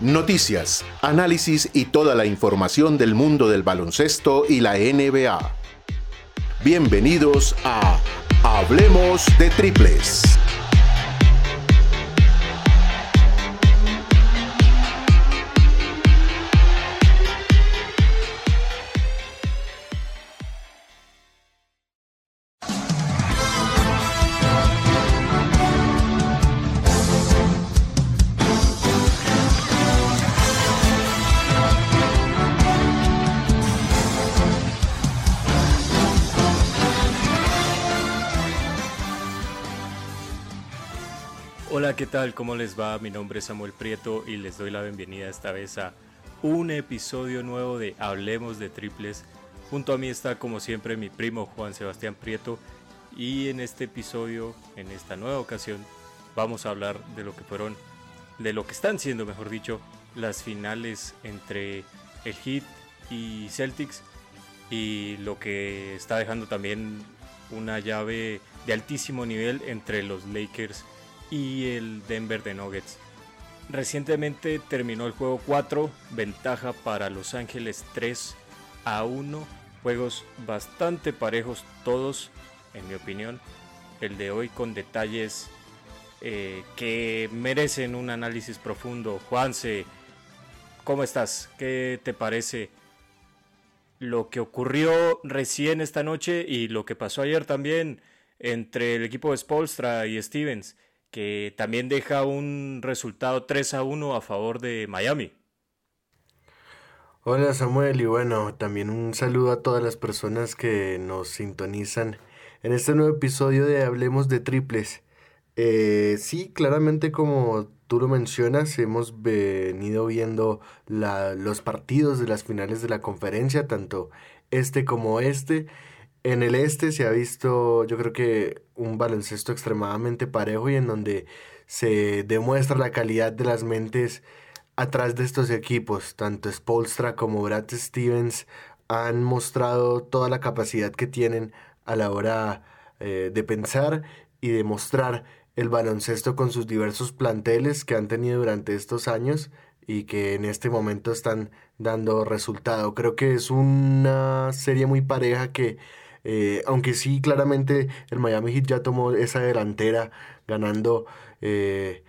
Noticias, análisis y toda la información del mundo del baloncesto y la NBA. Bienvenidos a Hablemos de Triples. Tal? ¿Cómo les va? Mi nombre es Samuel Prieto y les doy la bienvenida esta vez a un episodio nuevo de Hablemos de Triples. Junto a mí está como siempre mi primo Juan Sebastián Prieto y en este episodio, en esta nueva ocasión, vamos a hablar de lo que fueron, de lo que están siendo, mejor dicho, las finales entre el Heat y Celtics y lo que está dejando también una llave de altísimo nivel entre los Lakers y el Denver de Nuggets. Recientemente terminó el juego 4, ventaja para Los Ángeles 3 a 1. Juegos bastante parejos todos, en mi opinión. El de hoy con detalles eh, que merecen un análisis profundo. Juanse, ¿cómo estás? ¿Qué te parece lo que ocurrió recién esta noche y lo que pasó ayer también entre el equipo de Spolstra y Stevens? Que también deja un resultado 3 a 1 a favor de Miami. Hola Samuel y bueno, también un saludo a todas las personas que nos sintonizan en este nuevo episodio de Hablemos de Triples. Eh, sí, claramente como tú lo mencionas, hemos venido viendo los partidos de las finales de la conferencia, tanto este como este. En el este se ha visto, yo creo que un baloncesto extremadamente parejo y en donde se demuestra la calidad de las mentes atrás de estos equipos. Tanto Spolstra como Brad Stevens han mostrado toda la capacidad que tienen a la hora eh, de pensar y de mostrar el baloncesto con sus diversos planteles que han tenido durante estos años y que en este momento están dando resultado. Creo que es una serie muy pareja que eh, aunque sí, claramente el Miami Heat ya tomó esa delantera ganando eh,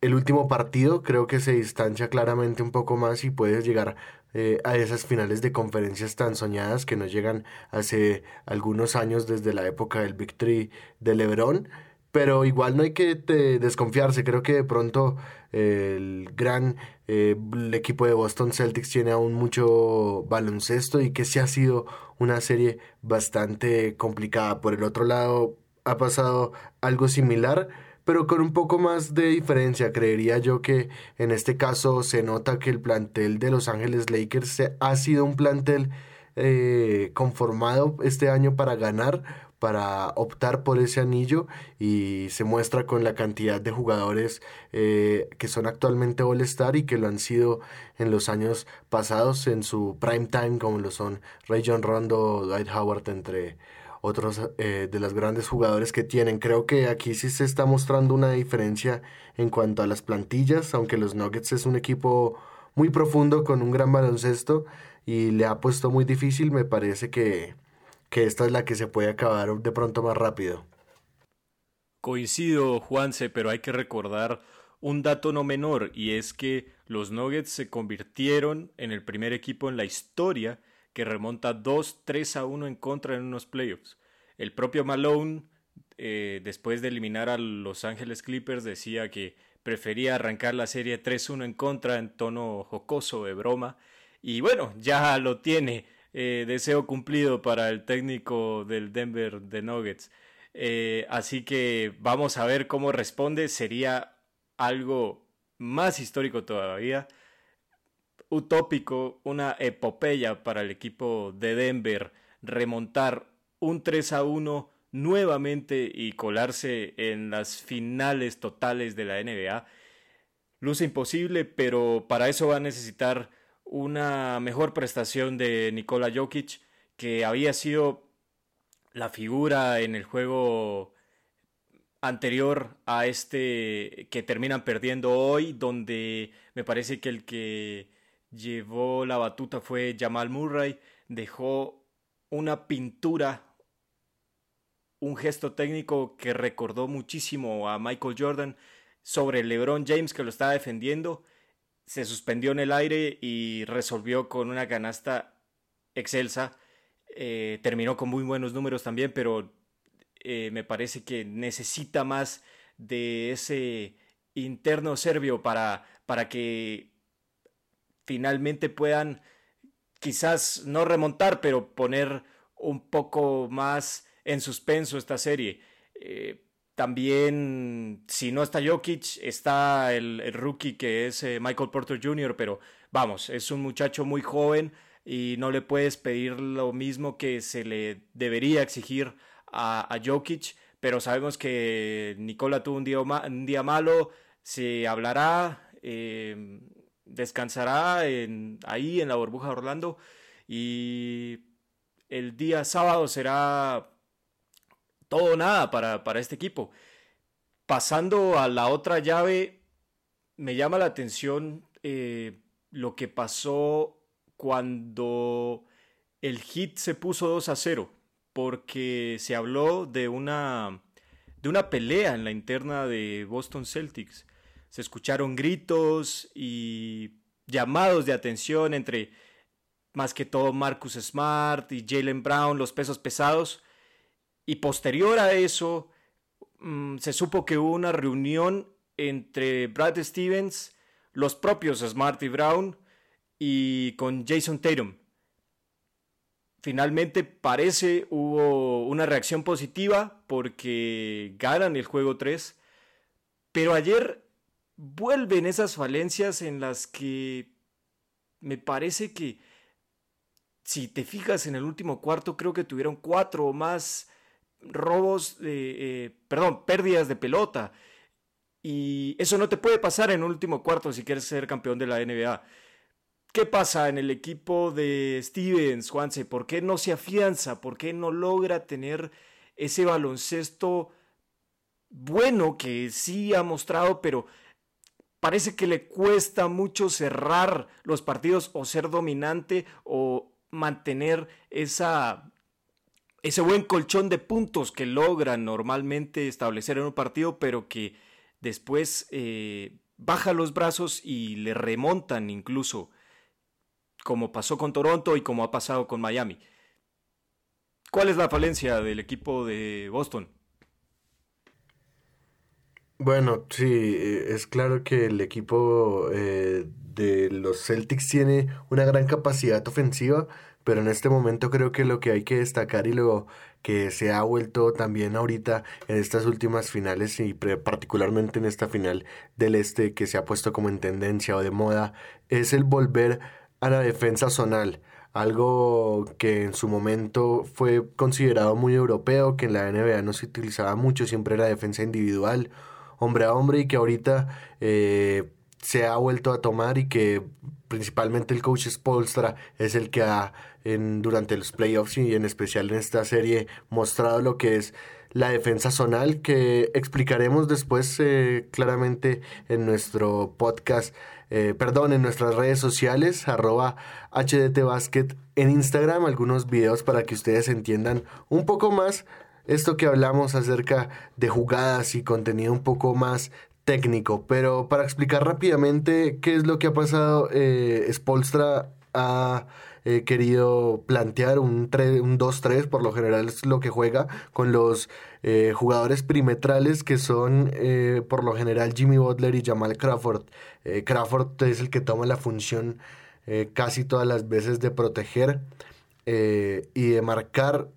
el último partido. Creo que se distancia claramente un poco más y puede llegar eh, a esas finales de conferencias tan soñadas que nos llegan hace algunos años desde la época del Victory de LeBron pero igual no hay que desconfiarse. Creo que de pronto el gran eh, equipo de Boston Celtics tiene aún mucho baloncesto y que sí ha sido una serie bastante complicada. Por el otro lado, ha pasado algo similar, pero con un poco más de diferencia. Creería yo que en este caso se nota que el plantel de Los Ángeles Lakers ha sido un plantel eh, conformado este año para ganar para optar por ese anillo y se muestra con la cantidad de jugadores eh, que son actualmente All-Star y que lo han sido en los años pasados en su prime time como lo son Ray John Rondo, Dwight Howard entre otros eh, de los grandes jugadores que tienen. Creo que aquí sí se está mostrando una diferencia en cuanto a las plantillas, aunque los Nuggets es un equipo muy profundo con un gran baloncesto y le ha puesto muy difícil, me parece que que esta es la que se puede acabar de pronto más rápido. Coincido, Juanse, pero hay que recordar un dato no menor y es que los Nuggets se convirtieron en el primer equipo en la historia que remonta 2-3 a 1 en contra en unos playoffs. El propio Malone, eh, después de eliminar a Los Ángeles Clippers, decía que prefería arrancar la serie 3-1 en contra en tono jocoso de broma. Y bueno, ya lo tiene. Eh, deseo cumplido para el técnico del Denver de Nuggets. Eh, así que vamos a ver cómo responde. Sería algo más histórico todavía. Utópico, una epopeya para el equipo de Denver remontar un 3 a 1 nuevamente y colarse en las finales totales de la NBA. Luce imposible, pero para eso va a necesitar una mejor prestación de Nikola Jokic, que había sido la figura en el juego anterior a este que terminan perdiendo hoy, donde me parece que el que llevó la batuta fue Jamal Murray, dejó una pintura, un gesto técnico que recordó muchísimo a Michael Jordan sobre LeBron James que lo estaba defendiendo, se suspendió en el aire y resolvió con una canasta excelsa. Eh, terminó con muy buenos números también, pero eh, me parece que necesita más de ese interno serbio para, para que finalmente puedan quizás no remontar, pero poner un poco más en suspenso esta serie. Eh, también, si no está Jokic, está el, rookie que es eh, Michael Porter Jr., pero vamos, es un muchacho muy joven y no le puedes pedir lo mismo que se le debería exigir a, Jokic, pero sabemos que Nicola tuvo un día, un día malo, se hablará, em, descansará ahí en la burbuja de Orlando y el día sábado será todo nada para, este equipo. Pasando a la otra llave, me llama la atención eh, lo que pasó cuando el hit se puso 2 a 0 porque se habló de una, de una pelea en la interna de Boston Celtics. Se escucharon gritos y llamados de atención entre más que todo Marcus Smart y Jalen Brown, los pesos pesados. Y posterior a eso, mm, se supo que hubo una reunión entre Brad Stevens, los propios Smart y Brown, y con Jason Tatum. Finalmente parece hubo una reacción positiva porque ganan el juego 3, pero ayer vuelven esas falencias en las que me parece que si te fijas en el último cuarto creo que tuvieron cuatro o más robos, de, eh, perdón, pérdidas de pelota. Y eso no te puede pasar en el último cuarto si quieres ser campeón de la NBA. ¿Qué pasa en el equipo de Stevens, Juanse? ¿Por qué no se afianza? ¿Por qué no logra tener ese baloncesto bueno que sí ha mostrado, pero parece que le cuesta mucho cerrar los partidos o ser dominante o mantener esa, ese buen colchón de puntos que logran normalmente establecer en un partido, pero que después eh, baja los brazos y le remontan incluso como pasó con Toronto y como ha pasado con Miami. ¿Cuál es la falencia del equipo de Boston? Bueno, sí, eh, es claro que el equipo eh, de los Celtics tiene una gran capacidad ofensiva, pero en este momento creo que lo que hay que destacar y lo que se ha vuelto también ahorita en estas últimas finales y particularmente en esta final del este que se ha puesto como en tendencia o de moda es el volver a la defensa zonal, algo que en su momento fue considerado muy europeo, que en la NBA no se utilizaba mucho, siempre era defensa individual, hombre a hombre, y que ahorita eh, se ha vuelto a tomar y que principalmente el coach Spolstra es el que ha en, durante los playoffs y en especial en esta serie mostrado lo que es la defensa zonal que explicaremos después eh, claramente en nuestro podcast eh, perdón, en nuestras redes sociales, arroba HDTBasket en Instagram, algunos videos para que ustedes entiendan un poco más esto que hablamos acerca de jugadas y contenido un poco más técnico. Pero para explicar rápidamente qué es lo que ha pasado, eh, Spolstra ha eh, querido plantear un, un 2-3, por lo general es lo que juega, con los eh, jugadores perimetrales que son eh, por lo general Jimmy Butler y Jamal Crawford. Crawford es el que toma la función casi todas las veces de proteger. y de marcar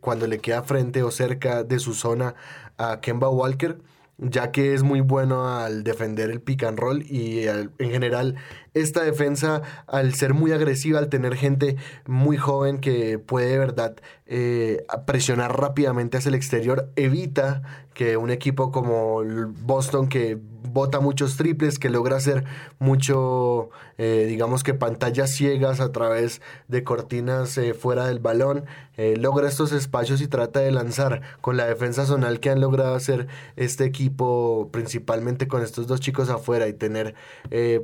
cuando le queda frente o cerca de su zona a Kemba Walker ya que es muy bueno al defender el pick and roll y en general esta defensa al ser muy agresiva, al tener gente muy joven que puede de verdad eh, presionar rápidamente hacia el exterior, evita que un equipo como Boston que bota muchos triples, que logra hacer mucho, eh, digamos que pantallas ciegas a través de cortinas eh, fuera del balón, eh, logra estos espacios y trata de lanzar con la defensa zonal que han logrado hacer este equipo, principalmente con estos dos chicos afuera y tener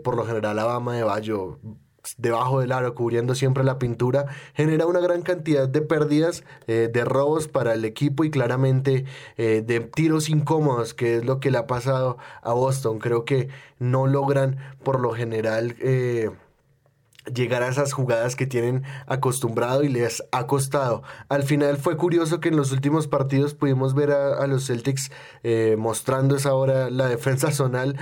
por lo general a Bama de Bayo debajo del aro, cubriendo siempre la pintura, genera una gran cantidad de pérdidas, eh, de robos para el equipo y claramente eh, de tiros incómodos, que es lo que le ha pasado a Boston. Creo que no logran por lo general... Eh, llegar a esas jugadas que tienen acostumbrado y les ha costado. Al final fue curioso que en los últimos partidos pudimos ver a, los Celtics mostrando esa hora la defensa zonal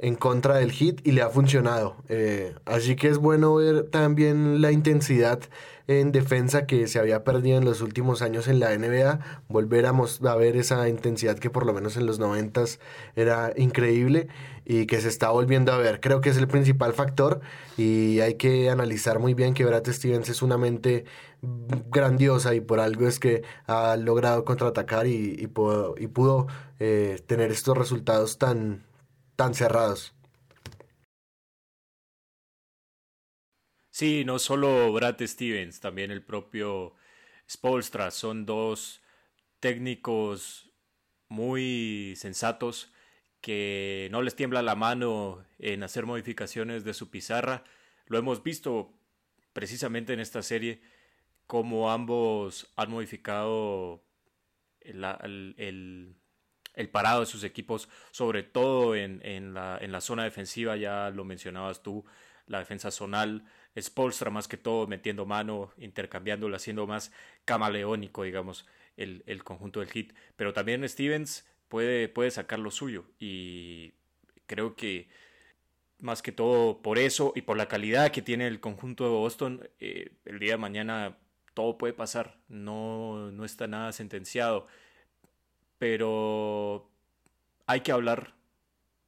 en contra del hit y le ha funcionado. Eh, así que es bueno ver también la intensidad en defensa que se había perdido en los últimos años en la NBA, volver a, ver esa intensidad que por lo menos en los 90 era increíble y que se está volviendo a ver. Creo que es el principal factor y hay que analizar muy bien que Brad Stevens es una mente grandiosa y por algo es que ha logrado contraatacar y, y pudo, y pudo eh, tener estos resultados tan tan cerrados. Sí, no solo Brad Stevens, también el propio Spolstra. Son dos técnicos muy sensatos que no les tiembla la mano en hacer modificaciones de su pizarra. Lo hemos visto precisamente en esta serie, como ambos han modificado el, parado de sus equipos, sobre todo en, en, la, en la zona defensiva, ya lo mencionabas tú, la defensa zonal, Spolstra más que todo metiendo mano, intercambiándolo, haciendo más camaleónico, digamos, el, el, conjunto del hit. Pero también Stevens puede, puede sacar lo suyo y creo que más que todo por eso y por la calidad que tiene el conjunto de Boston, eh, el día de mañana todo puede pasar, no, no está nada sentenciado. Pero hay que hablar,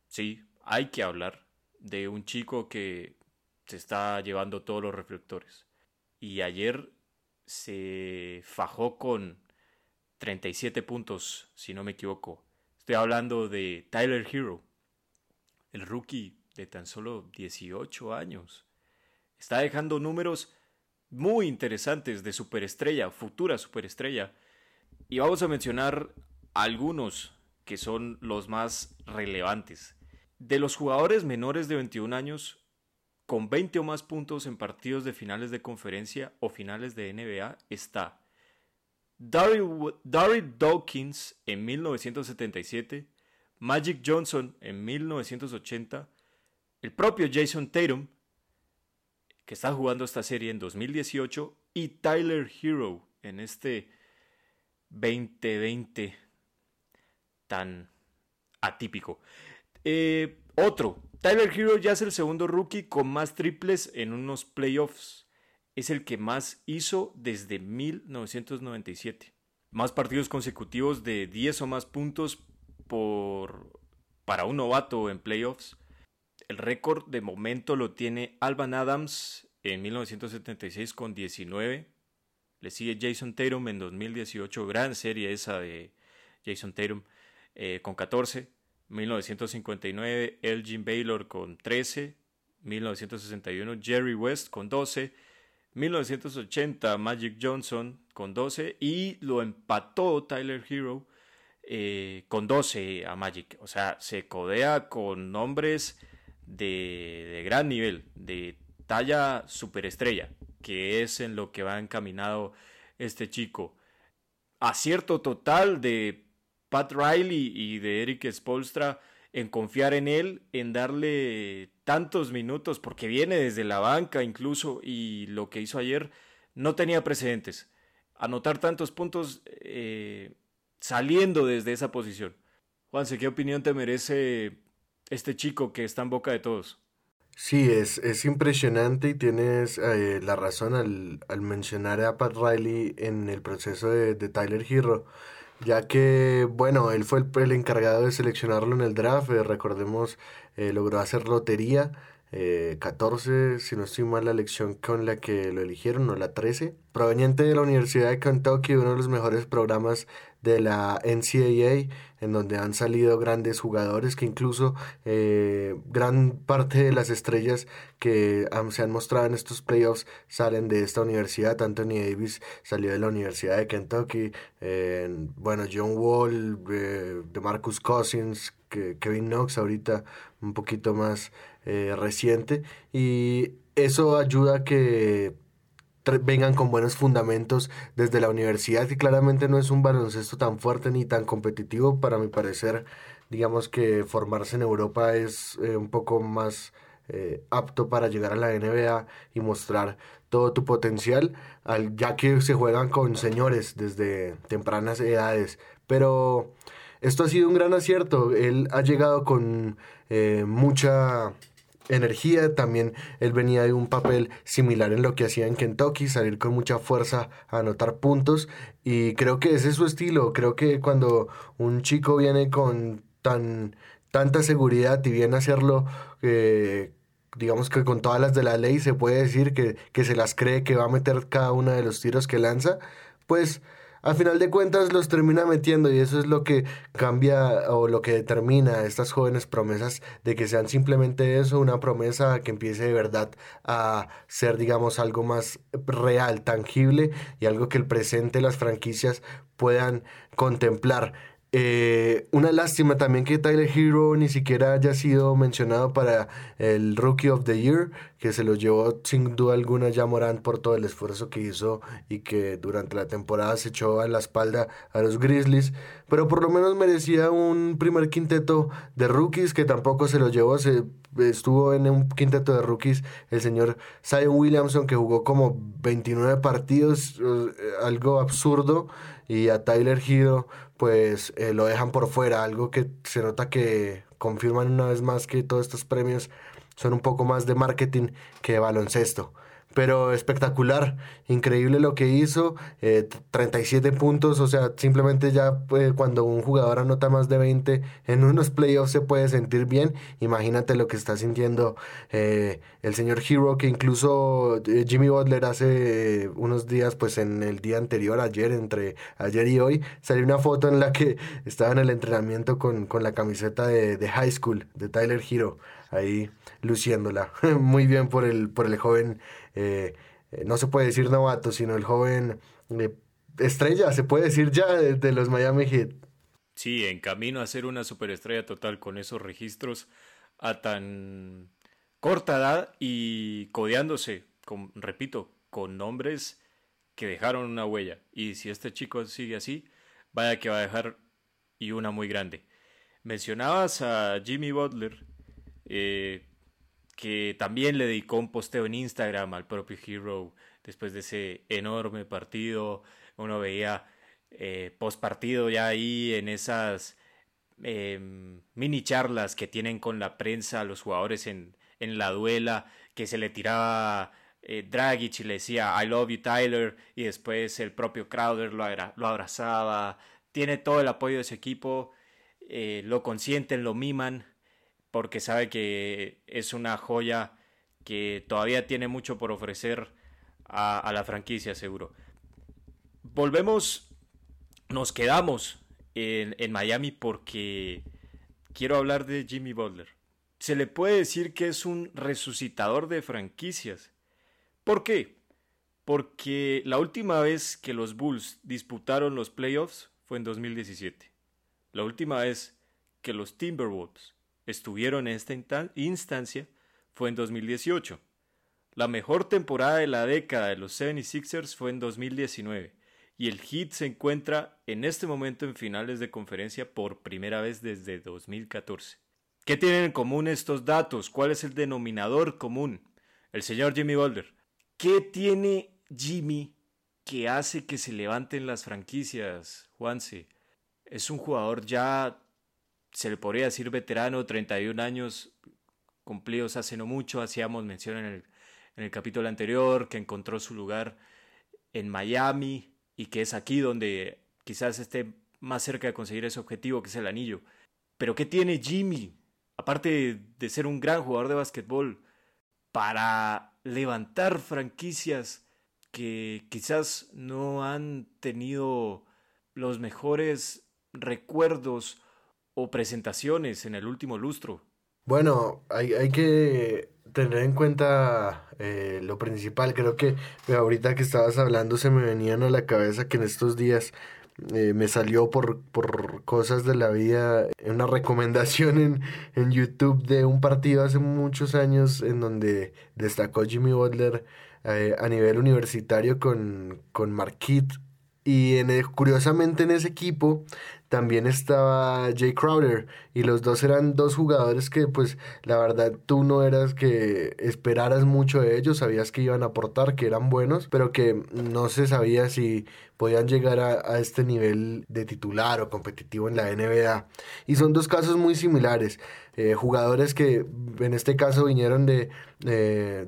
sí, hay que hablar de un chico que se está llevando todos los reflectores. Y ayer se fajó con 37 puntos, si no me equivoco. Estoy hablando de Tyler Hero, el rookie de tan solo 18 años. Está dejando números muy interesantes de superestrella, futura superestrella. Y vamos a mencionar algunos que son los más relevantes. De los jugadores menores de 21 años, con 20 o más puntos en partidos de finales de conferencia o finales de NBA, está Daryl Dawkins en 1977, Magic Johnson en 1980, el propio Jason Tatum, que está jugando esta serie en 2018, y Tyler Hero en este 2020 tan atípico. Eh, otro, Tyler Hero ya es el segundo rookie con más triples en unos playoffs. Es el que más hizo desde 1997. Más partidos consecutivos de 10 o más puntos por, para un novato en playoffs. El récord de momento lo tiene Alban Adams en 1976 con 19. Le sigue Jason Tatum en 2018. Gran serie esa de Jason Tatum. Eh, con 14, 1959 Elgin Baylor con 13, 1961 Jerry West con 12, 1980 Magic Johnson con 12 y lo empató Tyler Hero eh, con 12 a Magic. O sea, se codea con nombres de, de gran nivel, de talla superestrella, que es en lo que va encaminado este chico. Acierto total de Pat Riley y de Eric Spolstra en confiar en él, en darle tantos minutos, porque viene desde la banca incluso, y lo que hizo ayer no tenía precedentes. Anotar tantos puntos eh, saliendo desde esa posición. Juanse, ¿qué opinión te merece este chico que está en boca de todos? Sí, es, es impresionante y tienes eh, la razón al, mencionar a Pat Riley en el proceso de, de Tyler Hero ya que, bueno, él fue el, encargado de seleccionarlo en el draft, eh, recordemos, eh, logró hacer lotería, 14, si no estoy mal, la elección con la que lo eligieron, o la 13, proveniente de la Universidad de Kentucky, uno de los mejores programas de la NCAA, en donde han salido grandes jugadores que incluso eh, gran parte de las estrellas que se han mostrado en estos playoffs salen de esta universidad. Anthony Davis salió de la Universidad de Kentucky, bueno, John Wall, eh, de Marcus Cousins, que Kevin Knox ahorita un poquito más eh, reciente y eso ayuda a que vengan con buenos fundamentos desde la universidad y claramente no es un baloncesto tan fuerte ni tan competitivo. Para mi parecer digamos que formarse en Europa es eh, un poco más eh, apto para llegar a la NBA y mostrar todo tu potencial al, ya que se juegan con señores desde tempranas edades. Pero esto ha sido un gran acierto. Él ha llegado con mucha energía. También él venía de un papel similar en lo que hacía en Kentucky, salir con mucha fuerza a anotar puntos. Y creo que ese es su estilo. Creo que cuando un chico viene con tan tanta seguridad y viene a hacerlo, eh, digamos que con todas las de la ley, se puede decir que, que se las cree que va a meter cada uno de los tiros que lanza, pues al final de cuentas los termina metiendo y eso es lo que cambia o lo que determina a estas jóvenes promesas de que sean simplemente eso, una promesa que empiece de verdad a ser digamos algo más real, tangible y algo que el presente las franquicias puedan contemplar. Eh, una lástima también que Tyler Hero ni siquiera haya sido mencionado para el Rookie of the Year, que se lo llevó sin duda alguna ya Morant por todo el esfuerzo que hizo y que durante la temporada se echó a la espalda a los Grizzlies, pero por lo menos merecía un primer quinteto de rookies que tampoco se lo llevó, se estuvo en un quinteto de rookies el señor Zion Williamson que jugó como 29 partidos, eh, algo absurdo, y a Tyler Hero pues eh, lo dejan por fuera, algo que se nota que confirman una vez más que todos estos premios son un poco más de marketing que de baloncesto pero espectacular, increíble lo que hizo, 37 eh, puntos, o sea, simplemente ya pues, cuando un jugador anota más de 20 en unos playoffs se puede sentir bien, imagínate lo que está sintiendo eh, el señor Hero, que incluso eh, Jimmy Butler hace unos días, pues en el día anterior, ayer, entre ayer y hoy, salió una foto en la que estaba en el entrenamiento con, con la camiseta de, de High School, de Tyler Hero, ahí luciéndola, muy bien por el, por el joven eh, eh, no se puede decir novato, sino el joven eh, estrella, se puede decir ya de, los Miami Heat. Sí, en camino a ser una superestrella total con esos registros a tan corta edad y codeándose, con, repito, con nombres que dejaron una huella. Y si este chico sigue así, vaya que va a dejar y una muy grande. Mencionabas a Jimmy Butler, eh, que también le dedicó un posteo en Instagram al propio Hero después de ese enorme partido. Uno veía eh, post partido ya ahí en esas em, mini charlas que tienen con la prensa los jugadores en, en la duela, que se le tiraba eh, Dragic y le decía I love you Tyler y después el propio Crowder lo, lo abrazaba. Tiene todo el apoyo de su equipo, eh, lo consienten, lo miman porque sabe que es una joya que todavía tiene mucho por ofrecer a, la franquicia, seguro. Volvemos, nos quedamos en, en Miami porque quiero hablar de Jimmy Butler. Se le puede decir que es un resucitador de franquicias. ¿Por qué? Porque la última vez que los Bulls disputaron los playoffs fue en 2017. La última vez que los Timberwolves estuvieron en esta instancia fue en 2018. La mejor temporada de la década de los 76ers fue en 2019 y el Heat se encuentra en este momento en finales de conferencia por primera vez desde 2014. ¿Qué tienen en común estos datos? ¿Cuál es el denominador común? El señor Jimmy Boulder. ¿Qué tiene Jimmy que hace que se levanten las franquicias, Juanse? Es un jugador ya se le podría decir veterano, 31 años cumplidos hace no mucho, hacíamos mención en el, en el capítulo anterior, que encontró su lugar en Miami y que es aquí donde quizás esté más cerca de conseguir ese objetivo que es el anillo. Pero ¿qué tiene Jimmy? Aparte de ser un gran jugador de básquetbol, para levantar franquicias que quizás no han tenido los mejores recuerdos o presentaciones en el último lustro. Bueno, hay, hay que tener en cuenta eh, lo principal. Creo que ahorita que estabas hablando se me venían a la cabeza que en estos días eh, me salió por, por cosas de la vida una recomendación en, en YouTube de un partido hace muchos años en donde destacó Jimmy Butler eh, a nivel universitario con, con Marquette y en curiosamente en ese equipo también estaba Jay Crowder y los dos eran dos jugadores que pues la verdad tú no eras que esperaras mucho de ellos, sabías que iban a aportar, que eran buenos, pero que no se sabía si podían llegar a, este nivel de titular o competitivo en la NBA. Y son dos casos muy similares, eh, jugadores que en este caso vinieron de,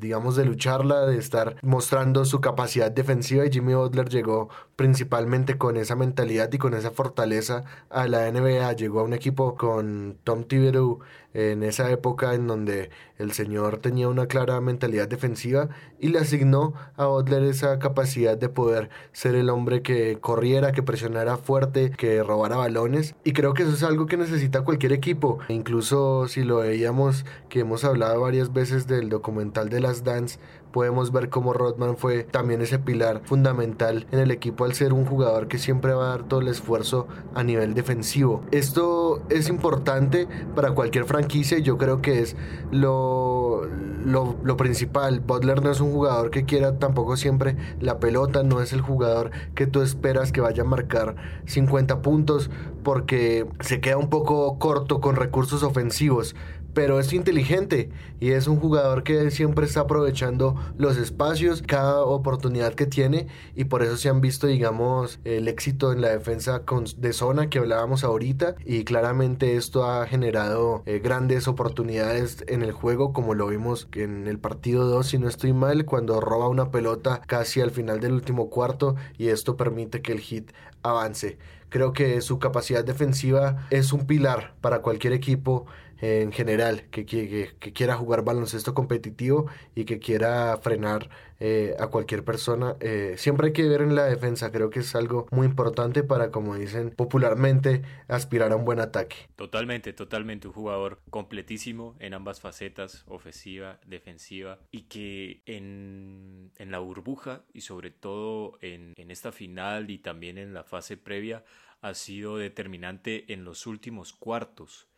digamos, de lucharla, de estar mostrando su capacidad defensiva y Jimmy Butler llegó principalmente con esa mentalidad y con esa fortaleza a la NBA, llegó a un equipo con Tom Tiberu en esa época en donde el señor tenía una clara mentalidad defensiva y le asignó a Butler esa capacidad de poder ser el hombre que corriera, que presionara fuerte, que robara balones y creo que eso es algo que necesita cualquier equipo, incluso si lo veíamos que hemos hablado varias veces del documental de las Dance, podemos ver cómo Rodman fue también ese pilar fundamental en el equipo al ser un jugador que siempre va a dar todo el esfuerzo a nivel defensivo. Esto es importante para cualquier franquicia y yo creo que es lo, lo, lo principal. Butler no es un jugador que quiera tampoco siempre la pelota, no es el jugador que tú esperas que vaya a marcar 50 puntos porque se queda un poco corto con recursos ofensivos pero es inteligente y es un jugador que siempre está aprovechando los espacios, cada oportunidad que tiene y por eso se han visto, digamos, el éxito en la defensa de zona que hablábamos ahorita y claramente esto ha generado eh, grandes oportunidades en el juego como lo vimos en el partido 2 si no estoy mal cuando roba una pelota casi al final del último cuarto y esto permite que el hit avance. Creo que su capacidad defensiva es un pilar para cualquier equipo en general que, que, que, quiera jugar baloncesto competitivo y que quiera frenar eh, a cualquier persona. Eh, siempre hay que ver en la defensa, creo que es algo muy importante para, como dicen popularmente, aspirar a un buen ataque. Totalmente, totalmente un jugador completísimo en ambas facetas, ofensiva, defensiva, y que en, en la burbuja y sobre todo en, en esta final y también en la fase previa ha sido determinante en los últimos cuartos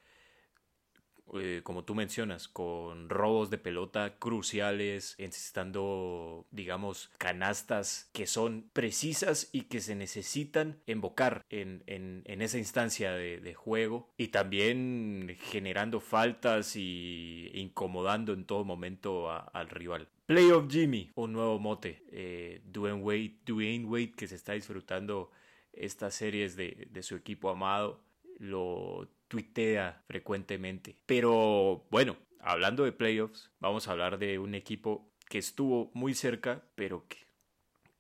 eh, como tú mencionas, con robos de pelota cruciales, encestando, digamos, canastas que son precisas y que se necesitan invocar en, en, esa instancia de, juego y también generando faltas y incomodando en todo momento al rival. Playoff Jimmy, un nuevo mote. Eh, Dwayne, Wade, Dwayne Wade que se está disfrutando estas series de, de su equipo amado lo tuitea frecuentemente. Pero bueno, hablando de playoffs, vamos a hablar de un equipo que estuvo muy cerca, pero que,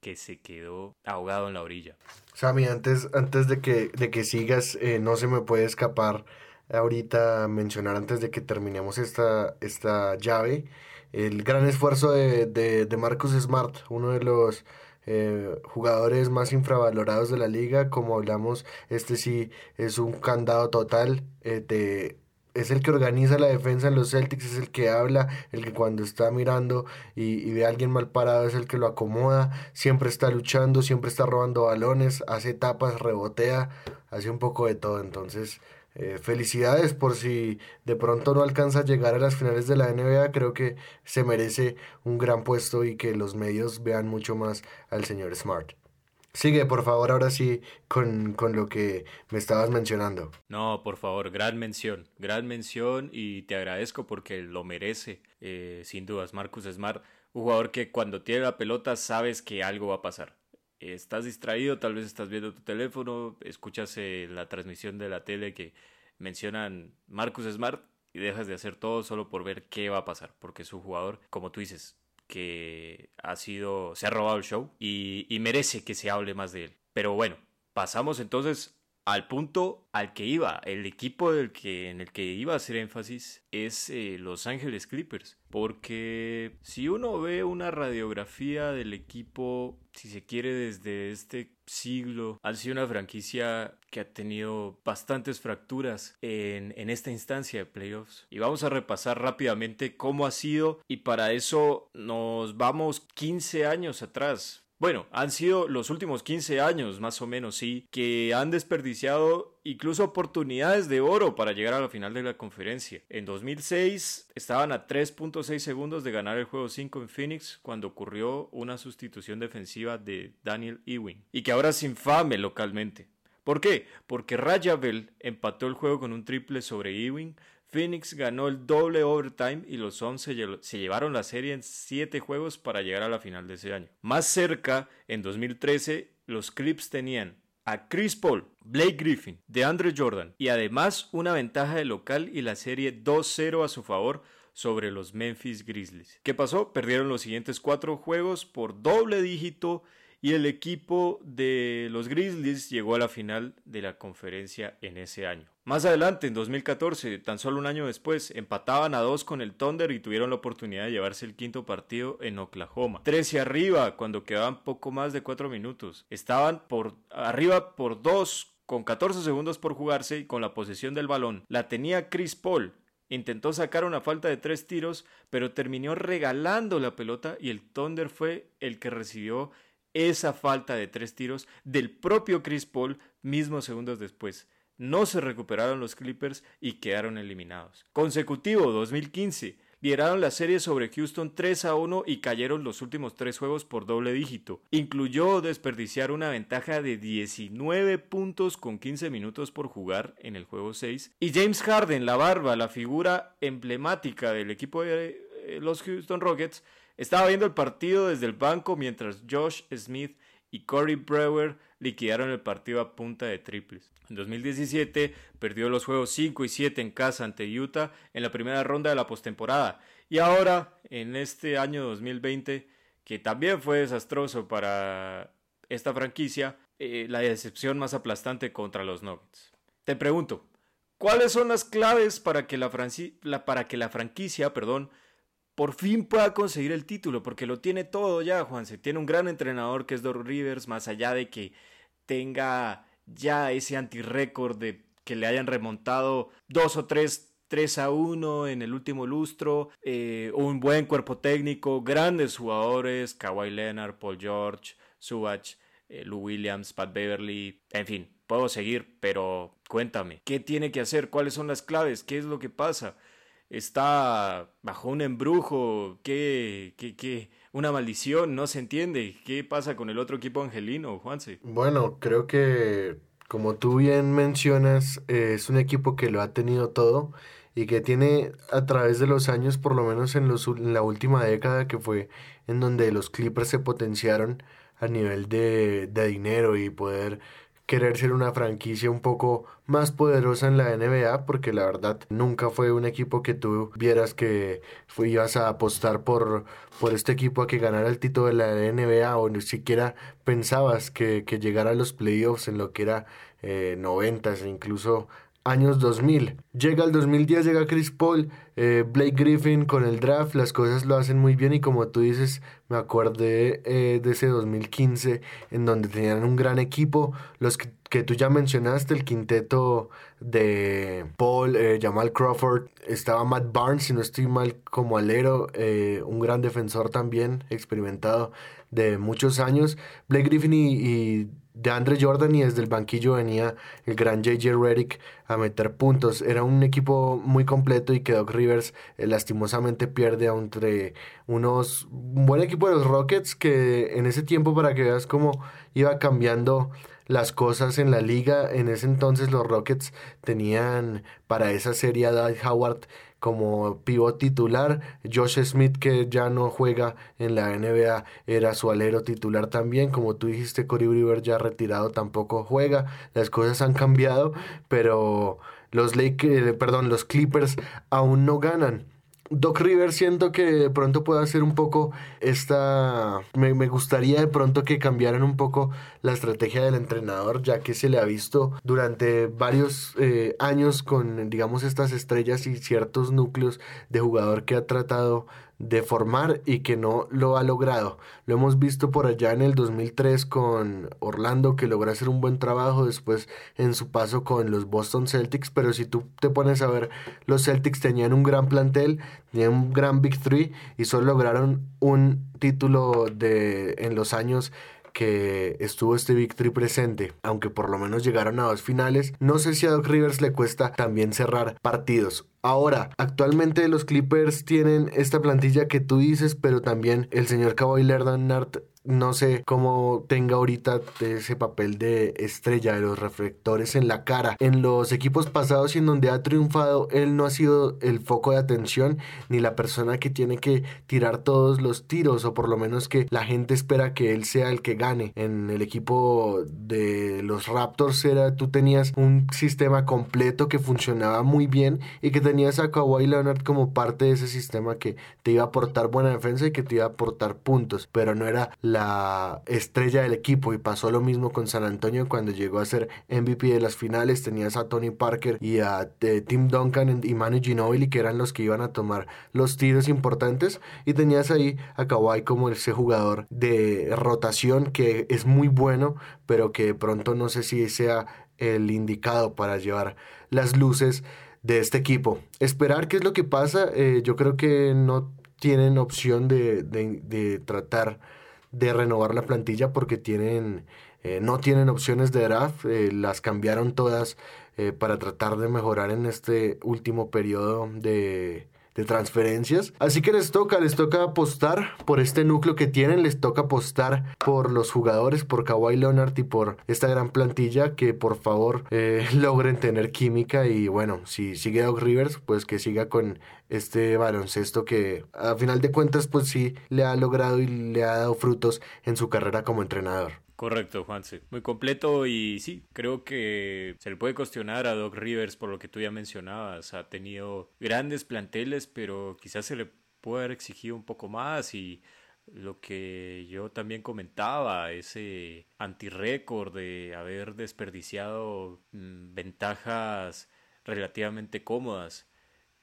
que se quedó ahogado en la orilla. Sammy, antes, antes de, que, de que sigas, eh, no se me puede escapar ahorita mencionar antes de que terminemos esta, esta llave el gran esfuerzo de, de, de Marcus Smart, uno de los eh, jugadores más infravalorados de la liga. Como hablamos, este sí es un candado total. Eh, es el que organiza la defensa en los Celtics, es el que habla, el que cuando está mirando y, y, ve a alguien mal parado es el que lo acomoda, siempre está luchando, siempre está robando balones, hace tapas, rebotea, hace un poco de todo. Entonces, eh, felicidades por si de pronto no alcanza a llegar a las finales de la NBA, creo que se merece un gran puesto y que los medios vean mucho más al señor Smart. Sigue, por favor, ahora sí con, con, lo que me estabas mencionando. No, por favor, gran mención, gran mención y te agradezco porque lo merece, eh, sin dudas, Marcus Smart, un jugador que cuando tiene la pelota sabes que algo va a pasar estás distraído, tal vez estás viendo tu teléfono, escuchas eh, la transmisión de la tele que mencionan Marcus Smart y dejas de hacer todo solo por ver qué va a pasar, porque es un jugador, como tú dices, que ha sido, se ha robado el show y, y merece que se hable más de él. Pero bueno, pasamos entonces al punto al que iba. El equipo del que, en el que iba a hacer énfasis es eh, Los Ángeles Clippers. Porque si uno ve una radiografía del equipo, si se quiere, desde este siglo, ha sido una franquicia que ha tenido bastantes fracturas en, en esta instancia de playoffs. Y vamos a repasar rápidamente cómo ha sido. Y para eso nos vamos 15 años atrás bueno, han sido los últimos 15 años más o menos, sí, que han desperdiciado incluso oportunidades de oro para llegar a la final de la conferencia. En 2006 estaban a 3.6 segundos de ganar el juego 5 en Phoenix cuando ocurrió una sustitución defensiva de Daniel Ewing y que ahora es infame localmente. ¿Por qué? Porque Bell empató el juego con un triple sobre Ewing, Phoenix ganó el doble overtime y los Suns se, llevaron la serie en 7 juegos para llegar a la final de ese año. Más cerca, en 2013, los Clips tenían a Chris Paul, Blake Griffin, DeAndre Jordan y además una ventaja de local y la serie 2-0 a su favor sobre los Memphis Grizzlies. ¿Qué pasó? Perdieron los siguientes cuatro juegos por doble dígito y el equipo de los Grizzlies llegó a la final de la conferencia en ese año. Más adelante, en 2014, tan solo un año después, empataban a dos con el Thunder y tuvieron la oportunidad de llevarse el quinto partido en Oklahoma. 13 arriba cuando quedaban poco más de cuatro minutos. Estaban por arriba por dos con 14 segundos por jugarse y con la posesión del balón. La tenía Chris Paul, Intentó sacar una falta de tres tiros, pero terminó regalando la pelota y el Thunder fue el que recibió esa falta de tres tiros del propio Chris Paul mismos segundos después. No se recuperaron los Clippers y quedaron eliminados. Consecutivo 2015. Lideraron la serie sobre Houston 3 a 1 y cayeron los últimos tres juegos por doble dígito. Incluyó desperdiciar una ventaja de 19 puntos con 15 minutos por jugar en el juego 6. Y James Harden, la barba, la figura emblemática del equipo de eh, los Houston Rockets, estaba viendo el partido desde el banco mientras Josh Smith y Corey Brewer liquidaron el partido a punta de triples. En 2017 perdió los juegos 5 y 7 en casa ante Utah en la primera ronda de la postemporada. Y ahora, en este año 2020, que también fue desastroso para esta franquicia, eh, la decepción más aplastante contra los Nuggets. Te pregunto, ¿cuáles son las claves para que la, para que la franquicia perdón, por fin pueda conseguir el título, porque lo tiene todo ya, Juanse. Tiene un gran entrenador que es Doc Rivers, más allá de que tenga ya ese antirécord de que le hayan remontado dos o tres 3 a 1 en el último lustro, eh, un buen cuerpo técnico, grandes jugadores, Kawhi Leonard, Paul George, Subach, eh, Lou Williams, Pat Beverly, en fin, puedo seguir, pero cuéntame, ¿qué tiene que hacer? ¿Cuáles son las claves? ¿Qué es lo que pasa? está bajo un embrujo, ¿qué, qué, qué? Una maldición, no se entiende. ¿Qué pasa con el otro equipo angelino, Juanse? Bueno, creo que como tú bien mencionas, es un equipo que lo ha tenido todo y que tiene a través de los años, por lo menos en, los, en la última década, que fue en donde los Clippers se potenciaron a nivel de, de dinero y poder querer ser una franquicia un poco más poderosa en la NBA porque la verdad nunca fue un equipo que tú vieras que ibas a apostar por, por este equipo a que ganara el título de la NBA o ni siquiera pensabas que, que llegara a los playoffs en lo que era eh, 90 e incluso años 2000. Llega el 2010, llega Chris Paul, eh, Blake Griffin con el draft, las cosas lo hacen muy bien y como tú dices, me acordé eh, de ese 2015 en donde tenían un gran equipo, los que, tú ya mencionaste, el quinteto de Paul, eh, Jamal Crawford, estaba Matt Barnes, si no estoy mal, como alero, un gran defensor también, experimentado de muchos años, Blake Griffin y de Andre Jordan y desde el banquillo venía el gran JJ Redick a meter puntos. Era un equipo muy completo y que Doc Rivers eh, lastimosamente pierde entre unos un buen equipo de los Rockets que en ese tiempo para que veas cómo iba cambiando las cosas en la liga. En ese entonces los Rockets tenían para esa serie a Dwight Howard como pivot titular. Josh Smith, que ya no juega en la NBA, era su alero titular también. Como tú dijiste, Corey Brewer ya retirado tampoco juega. Las cosas han cambiado, pero los, Lakers, perdón, los Clippers aún no ganan. Doc Rivers siento que de pronto puede hacer un poco esta... Me, gustaría de pronto que cambiaran un poco la estrategia del entrenador, ya que se le ha visto durante varios eh, años con, digamos, estas estrellas y ciertos núcleos de jugador que ha tratado de formar y que no lo ha logrado. Lo hemos visto por allá en el 2003 con Orlando que logró hacer un buen trabajo después en su paso con los Boston Celtics, pero si tú te pones a ver, los Celtics tenían un gran plantel, tenían un gran Big Three y solo lograron un título de en los años que estuvo este Victory presente, aunque por lo menos llegaron a dos finales, no sé si a Doc Rivers le cuesta también cerrar partidos. Ahora, actualmente los Clippers tienen esta plantilla que tú dices, pero también el señor Kawhi Leonard no sé cómo tenga ahorita ese papel de estrella de los reflectores en la cara. En los equipos pasados y en donde ha triunfado, él no ha sido el foco de atención ni la persona que tiene que tirar todos los tiros o por lo menos que la gente espera que él sea el que gane. En el equipo de los Raptors era tú tenías un sistema completo que funcionaba muy bien y que tenías a Kawhi Leonard como parte de ese sistema que te iba a aportar buena defensa y que te iba a aportar puntos, pero no era la estrella del equipo y pasó lo mismo con San Antonio cuando llegó a ser MVP de las finales. Tenías a Tony Parker y a eh, Tim Duncan y Manu Ginobili que eran los que iban a tomar los tiros importantes y tenías ahí a Kawhi como ese jugador de rotación que es muy bueno pero que de pronto no sé si sea el indicado para llevar las luces de este equipo. Esperar qué es lo que pasa, eh, yo creo que no tienen opción de, de tratar de renovar la plantilla porque tienen, eh, no tienen opciones de draft, eh, las cambiaron todas eh, para tratar de mejorar en este último periodo de, de transferencias. Así que les toca, les toca apostar por este núcleo que tienen, les toca apostar por los jugadores, por Kawhi Leonard y por esta gran plantilla que por favor eh, logren tener química y bueno, si sigue Doc Rivers, pues que siga con este baloncesto que a final de cuentas pues sí le ha logrado y le ha dado frutos en su carrera como entrenador. Correcto, Juanse. Muy completo y sí, creo que se le puede cuestionar a Doc Rivers por lo que tú ya mencionabas. Ha tenido grandes planteles, pero quizás se le puede haber exigido un poco más y lo que yo también comentaba, ese antirécord de haber desperdiciado mm, ventajas relativamente cómodas.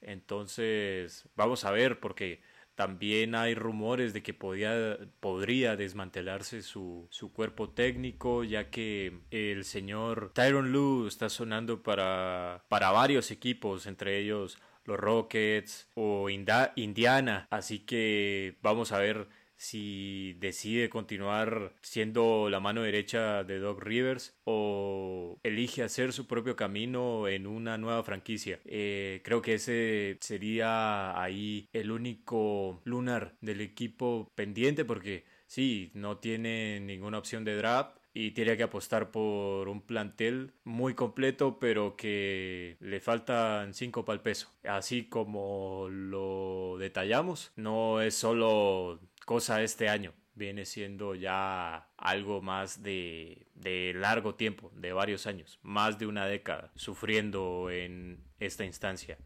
Entonces, vamos a ver, porque también hay rumores de que podría desmantelarse su, su cuerpo técnico, ya que el señor Tyron Lue está sonando para, para varios equipos, entre ellos los Rockets o Indiana. Así que vamos a ver si decide continuar siendo la mano derecha de Doc Rivers o elige hacer su propio camino en una nueva franquicia. Eh, creo que ese sería ahí el único lunar del equipo pendiente porque sí, no tiene ninguna opción de draft y tiene que apostar por un plantel muy completo, pero que le faltan cinco para el peso. Así como lo detallamos, no es solo cosa este año. Viene siendo ya algo más de, de largo tiempo, de varios años, más de una década, sufriendo en esta instancia.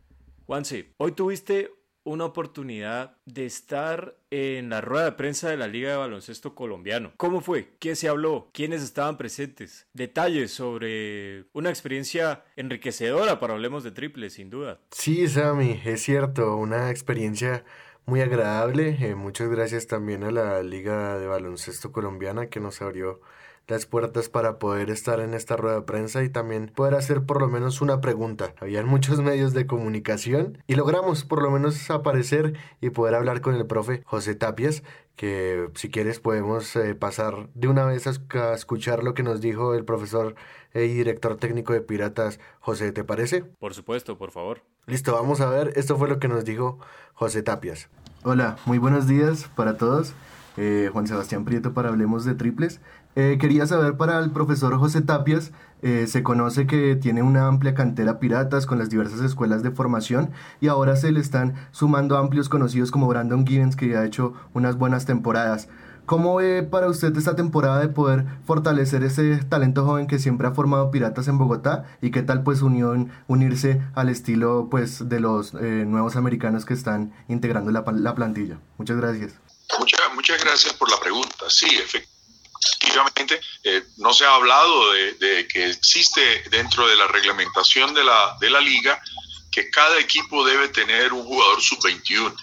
Juanse, hoy tuviste una oportunidad de estar en la rueda de prensa de la Liga de Baloncesto Colombiano. ¿Cómo fue? ¿Qué se habló? ¿Quiénes estaban presentes? Detalles sobre una experiencia enriquecedora para Hablemos de Triple, sin duda. Sí, Sammy, es cierto, una experiencia muy agradable. Eh, muchas gracias también a la Liga de Baloncesto Colombiana que nos abrió las puertas para poder estar en esta rueda de prensa y también poder hacer por lo menos una pregunta. Habían muchos medios de comunicación y logramos por lo menos aparecer y poder hablar con el profe José Tapias, que si quieres podemos eh, pasar de una vez a, escuchar lo que nos dijo el profesor y director técnico de Piratas, José, ¿te parece? Por supuesto, por favor. Listo, vamos a ver, esto fue lo que nos dijo José Tapias. Hola, muy buenos días para todos. Eh, Juan Sebastián Prieto para Hablemos de Triples. Eh, quería saber para el profesor José Tapias, eh, se conoce que tiene una amplia cantera piratas con las diversas escuelas de formación y ahora se le están sumando amplios conocidos como Brandon Givens que ha hecho unas buenas temporadas. ¿Cómo ve para usted esta temporada de poder fortalecer ese talento joven que siempre ha formado Piratas en Bogotá? ¿Y qué tal pues unión, unirse al estilo pues de los eh, nuevos americanos que están integrando la, la plantilla? Muchas gracias. Muchas, muchas gracias por la pregunta. Sí, efectivamente, eh, no se ha hablado de, de, que existe dentro de la reglamentación de la, de la liga que cada equipo debe tener un jugador sub-21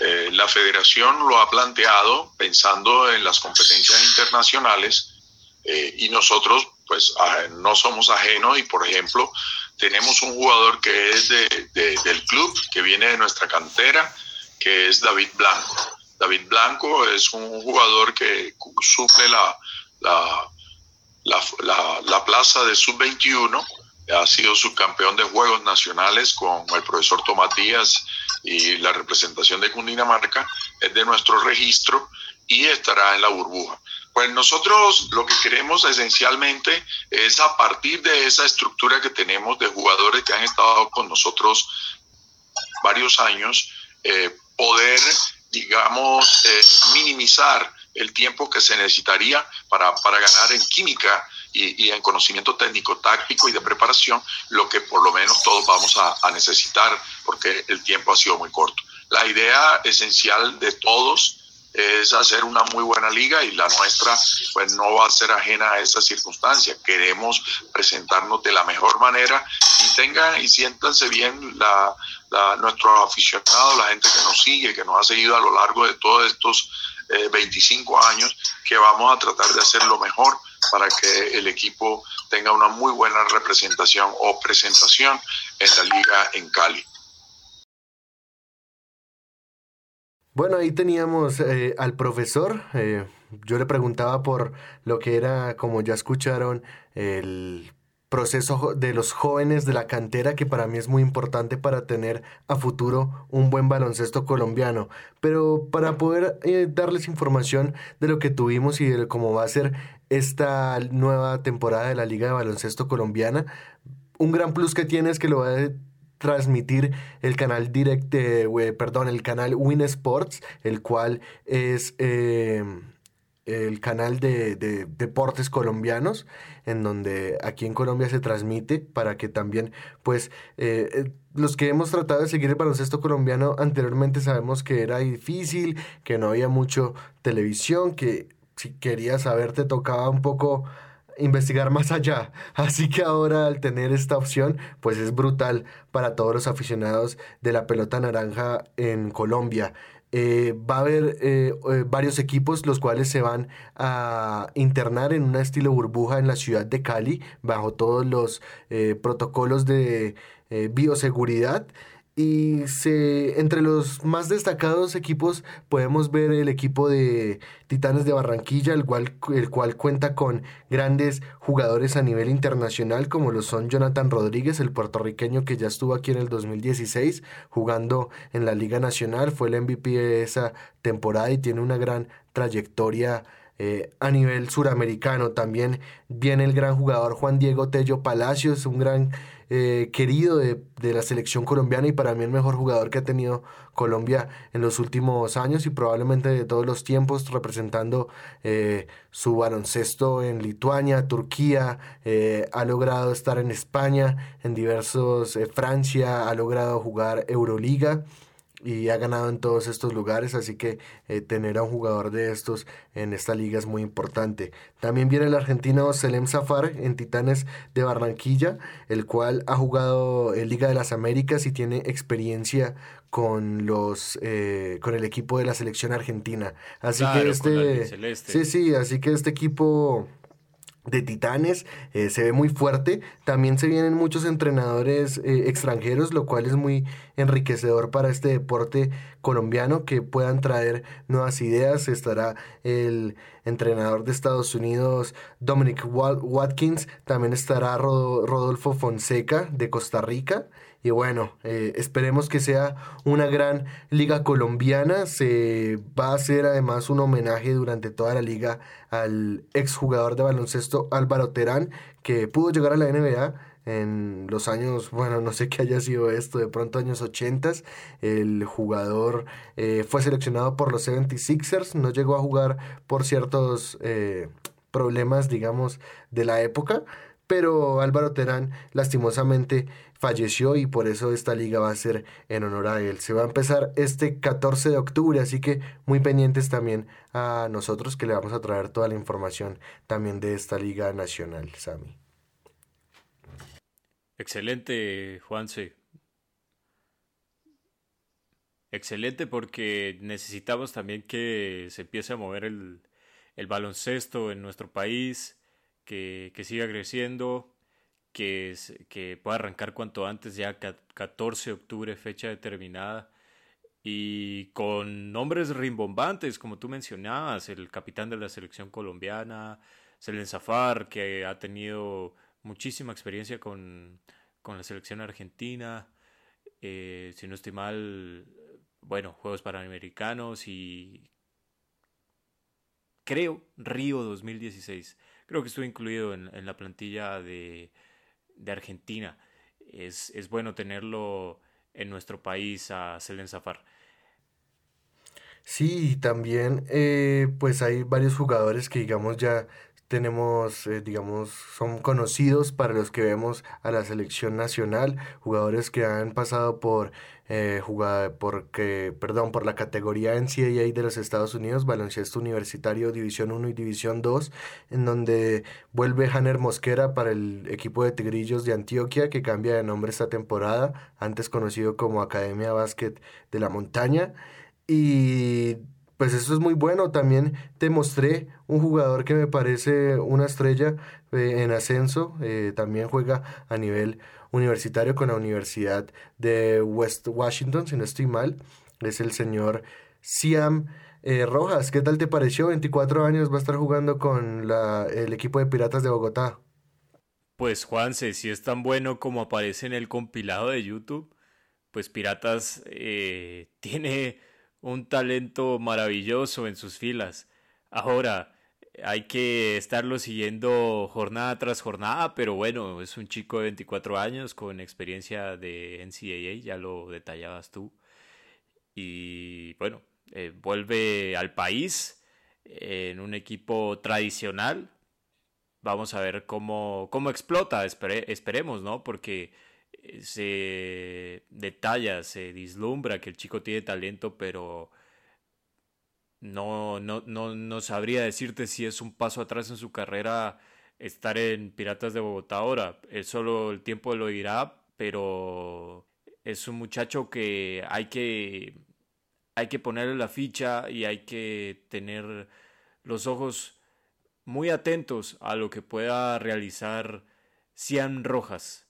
eh, la federación lo ha planteado pensando en las competencias internacionales eh, y nosotros pues no somos ajenos y por ejemplo tenemos un jugador que es del club, que viene de nuestra cantera, que es David Blanco. David Blanco es un jugador que suple la, la, la, la plaza de sub-21 ha sido subcampeón de Juegos Nacionales con el profesor Tomás Díaz y la representación de Cundinamarca, es de nuestro registro y estará en la burbuja. Pues nosotros lo que queremos esencialmente es a partir de esa estructura que tenemos de jugadores que han estado con nosotros varios años, eh, poder, digamos, eh, minimizar el tiempo que se necesitaría para, para ganar en química y, en conocimiento técnico, táctico y de preparación, lo que por lo menos todos vamos a, necesitar porque el tiempo ha sido muy corto. La idea esencial de todos es hacer una muy buena liga y la nuestra pues no va a ser ajena a esa circunstancia. Queremos presentarnos de la mejor manera y tengan y siéntanse bien la, la, nuestros aficionados, la gente que nos sigue, que nos ha seguido a lo largo de todos estos 25 eh, años, que vamos a tratar de hacer lo mejor para que el equipo tenga una muy buena representación o presentación en la liga en Cali. Bueno, ahí teníamos eh, al profesor. Eh, yo le preguntaba por lo que era, como ya escucharon, el proceso de los jóvenes de la cantera que para mí es muy importante para tener a futuro un buen baloncesto colombiano. Pero para poder eh, darles información de lo que tuvimos y de cómo va a ser esta nueva temporada de la Liga de Baloncesto Colombiana, un gran plus que tiene es que lo va a transmitir el canal direct, eh, perdón, el canal Win Sports, el cual es eh, el canal de, deportes colombianos, en donde aquí en Colombia se transmite para que también, pues, eh, eh, los que hemos tratado de seguir el baloncesto colombiano anteriormente sabemos que era difícil, que no había mucho televisión, que si querías saber te tocaba un poco investigar más allá. Así que ahora al tener esta opción, pues es brutal para todos los aficionados de la pelota naranja en Colombia. Eh, va a haber eh, eh, varios equipos los cuales se van a internar en un estilo burbuja en la ciudad de Cali bajo todos los protocolos de bioseguridad. Y se, entre los más destacados equipos podemos ver el equipo de Titanes de Barranquilla, el cual, el cual cuenta con grandes jugadores a nivel internacional, como lo son Jonathan Rodríguez, el puertorriqueño que ya estuvo aquí en el 2016 jugando en la Liga Nacional, fue el MVP de esa temporada y tiene una gran trayectoria eh, a nivel suramericano. También viene el gran jugador Juan Diego Tello Palacios, un gran eh, querido de, la selección colombiana y para mí el mejor jugador que ha tenido Colombia en los últimos años y probablemente de todos los tiempos representando eh, su baloncesto en Lituania, Turquía, eh, ha logrado estar en España, en diversos, Francia, ha logrado jugar Euroliga y ha ganado en todos estos lugares, así que eh, tener a un jugador de estos en esta liga es muy importante. También viene el argentino Selem Zafar en Titanes de Barranquilla, el cual ha jugado en Liga de las Américas y tiene experiencia con los eh, con el equipo de la selección argentina. Así que este sí sí, así que este equipo de Titanes, eh, se ve muy fuerte. También se vienen muchos entrenadores eh, extranjeros, lo cual es muy enriquecedor para este deporte colombiano, que puedan traer nuevas ideas. Estará el entrenador de Estados Unidos, Dominic Watkins, también estará Rodolfo Fonseca de Costa Rica. Y bueno, eh, esperemos que sea una gran liga colombiana. Se va a hacer además un homenaje durante toda la liga al exjugador de baloncesto Álvaro Terán, que pudo llegar a la NBA en los años, bueno, no sé qué haya sido esto, de pronto años 80, el jugador eh, fue seleccionado por los 76ers, no llegó a jugar por ciertos eh, problemas, digamos, de la época, pero Álvaro Terán lastimosamente falleció y por eso esta liga va a ser en honor a él. Se va a empezar este 14 de octubre, así que muy pendientes también a nosotros que le vamos a traer toda la información también de esta liga nacional, Sami. Excelente, Juanse. Excelente porque necesitamos también que se empiece a mover el, el baloncesto en nuestro país, que, que siga creciendo, que, que pueda arrancar cuanto antes, ya 14 de octubre, fecha determinada, y con nombres rimbombantes, como tú mencionabas, el capitán de la selección colombiana, Selen Zafar, que ha tenido muchísima experiencia con, con la selección argentina, eh, si no estoy mal, bueno, Juegos Panamericanos y creo Río 2016. Creo que estuve incluido en, en la plantilla de, de Argentina. Es, es, bueno tenerlo en nuestro país a Selen Zafar. Sí, también eh, pues hay varios jugadores que digamos ya tenemos, eh, digamos, son conocidos para los que vemos a la selección nacional, jugadores que han pasado por eh, porque, perdón, por la categoría NCAA de los Estados Unidos, baloncesto universitario División 1 y División 2, en donde vuelve Hanner Mosquera para el equipo de Tigrillos de Antioquia, que cambia de nombre esta temporada, antes conocido como Academia Básquet de la Montaña. Y pues eso es muy bueno. También te mostré un jugador que me parece una estrella eh, en ascenso. Eh, también juega a nivel universitario con la Universidad de West Washington, si no estoy mal. Es el señor Siam eh, Rojas. ¿Qué tal te pareció? 24 años va a estar jugando con el equipo de Piratas de Bogotá. Pues Juanse, si es tan bueno como aparece en el compilado de YouTube, pues Piratas tiene un talento maravilloso en sus filas. Ahora, hay que estarlo siguiendo jornada tras jornada, pero bueno, es un chico de 24 años con experiencia de NCAA, ya lo detallabas tú. Y bueno, eh, vuelve al país en un equipo tradicional. Vamos a ver cómo, cómo explota, esperemos, ¿no? Porque se detalla, se dislumbra que el chico tiene talento, pero no, no, no, no sabría decirte si es un paso atrás en su carrera estar en Piratas de Bogotá ahora. Solo el tiempo lo dirá, pero es un muchacho que hay que hay que ponerle la ficha y hay que tener los ojos muy atentos a lo que pueda realizar Cian Rojas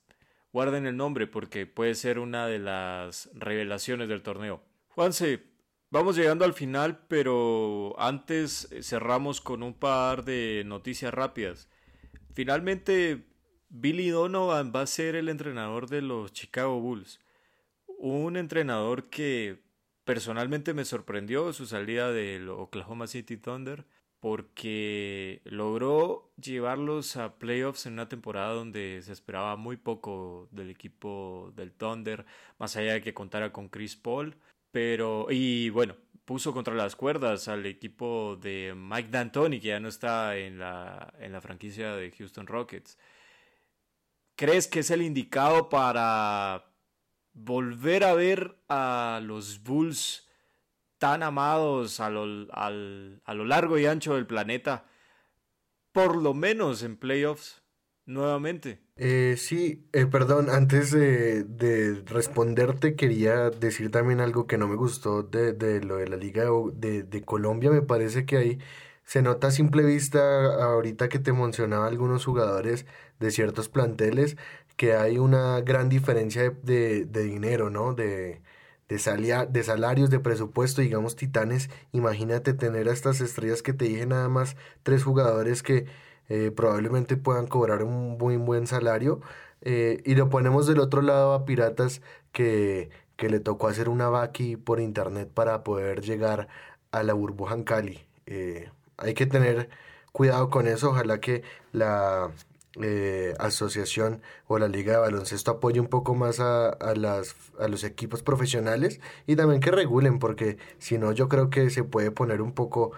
guarden el nombre porque puede ser una de las revelaciones del torneo. Juanse, vamos llegando al final, pero antes eh, cerramos con un par de noticias rápidas. Finalmente, Billy Donovan va a ser el entrenador de los Chicago Bulls. Un entrenador que personalmente me sorprendió su salida del Oklahoma City Thunder porque logró llevarlos a playoffs en una temporada donde se esperaba muy poco del equipo del Thunder, más allá de que contara con Chris Paul, pero y bueno, puso contra las cuerdas al equipo de Mike D'Antoni que ya no está en la en la franquicia de Houston Rockets. ¿Crees que es el indicado para volver a ver a los Bulls tan amados a lo, a lo largo y ancho del planeta, por lo menos en playoffs, nuevamente. Eh, sí, eh, perdón, antes de, responderte quería decir también algo que no me gustó de, de lo de la Liga de, de, Colombia. Me parece que ahí se nota a simple vista, ahorita que te mencionaba algunos jugadores de ciertos planteles, que hay una gran diferencia de, de dinero, ¿no? De, de, de salarios, de presupuesto, digamos titanes, imagínate tener a estas estrellas que te dije nada más tres jugadores que eh, probablemente puedan cobrar un muy buen salario. Eh, y lo ponemos del otro lado a Piratas que, que le tocó hacer una vaqui por internet para poder llegar a la burbuja en Cali. Eh, hay que tener cuidado con eso, ojalá que la, eh, asociación o la liga de baloncesto apoye un poco más a, las, a los equipos profesionales y también que regulen, porque si no yo creo que se puede poner un poco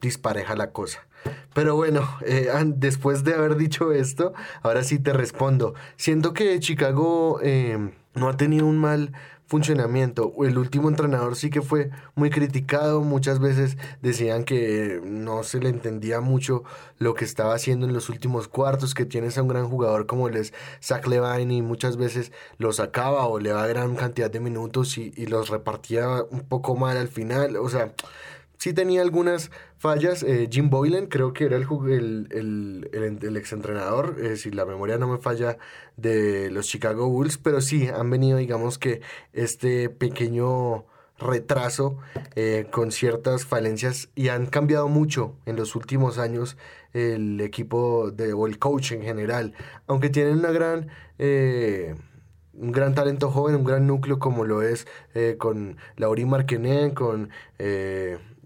dispareja la cosa. Pero bueno, eh, después de haber dicho esto, ahora sí te respondo. Siento que Chicago eh, no ha tenido un mal funcionamiento. El último entrenador sí que fue muy criticado, muchas veces decían que no se le entendía mucho lo que estaba haciendo en los últimos cuartos, que tienes a un gran jugador como el es Zach Levine y muchas veces lo sacaba o le daba gran cantidad de minutos y, y los repartía un poco mal al final, o sea sí tenía algunas fallas. Eh, Jim Boylan creo que era el, el, el, el, exentrenador, eh, si la memoria no me falla, de los Chicago Bulls, pero sí han venido, digamos que, este pequeño retraso eh, con ciertas falencias y han cambiado mucho en los últimos años el equipo o el coach en general, aunque tienen una gran un gran talento joven, un gran núcleo como lo es con Laurie Marquenet, con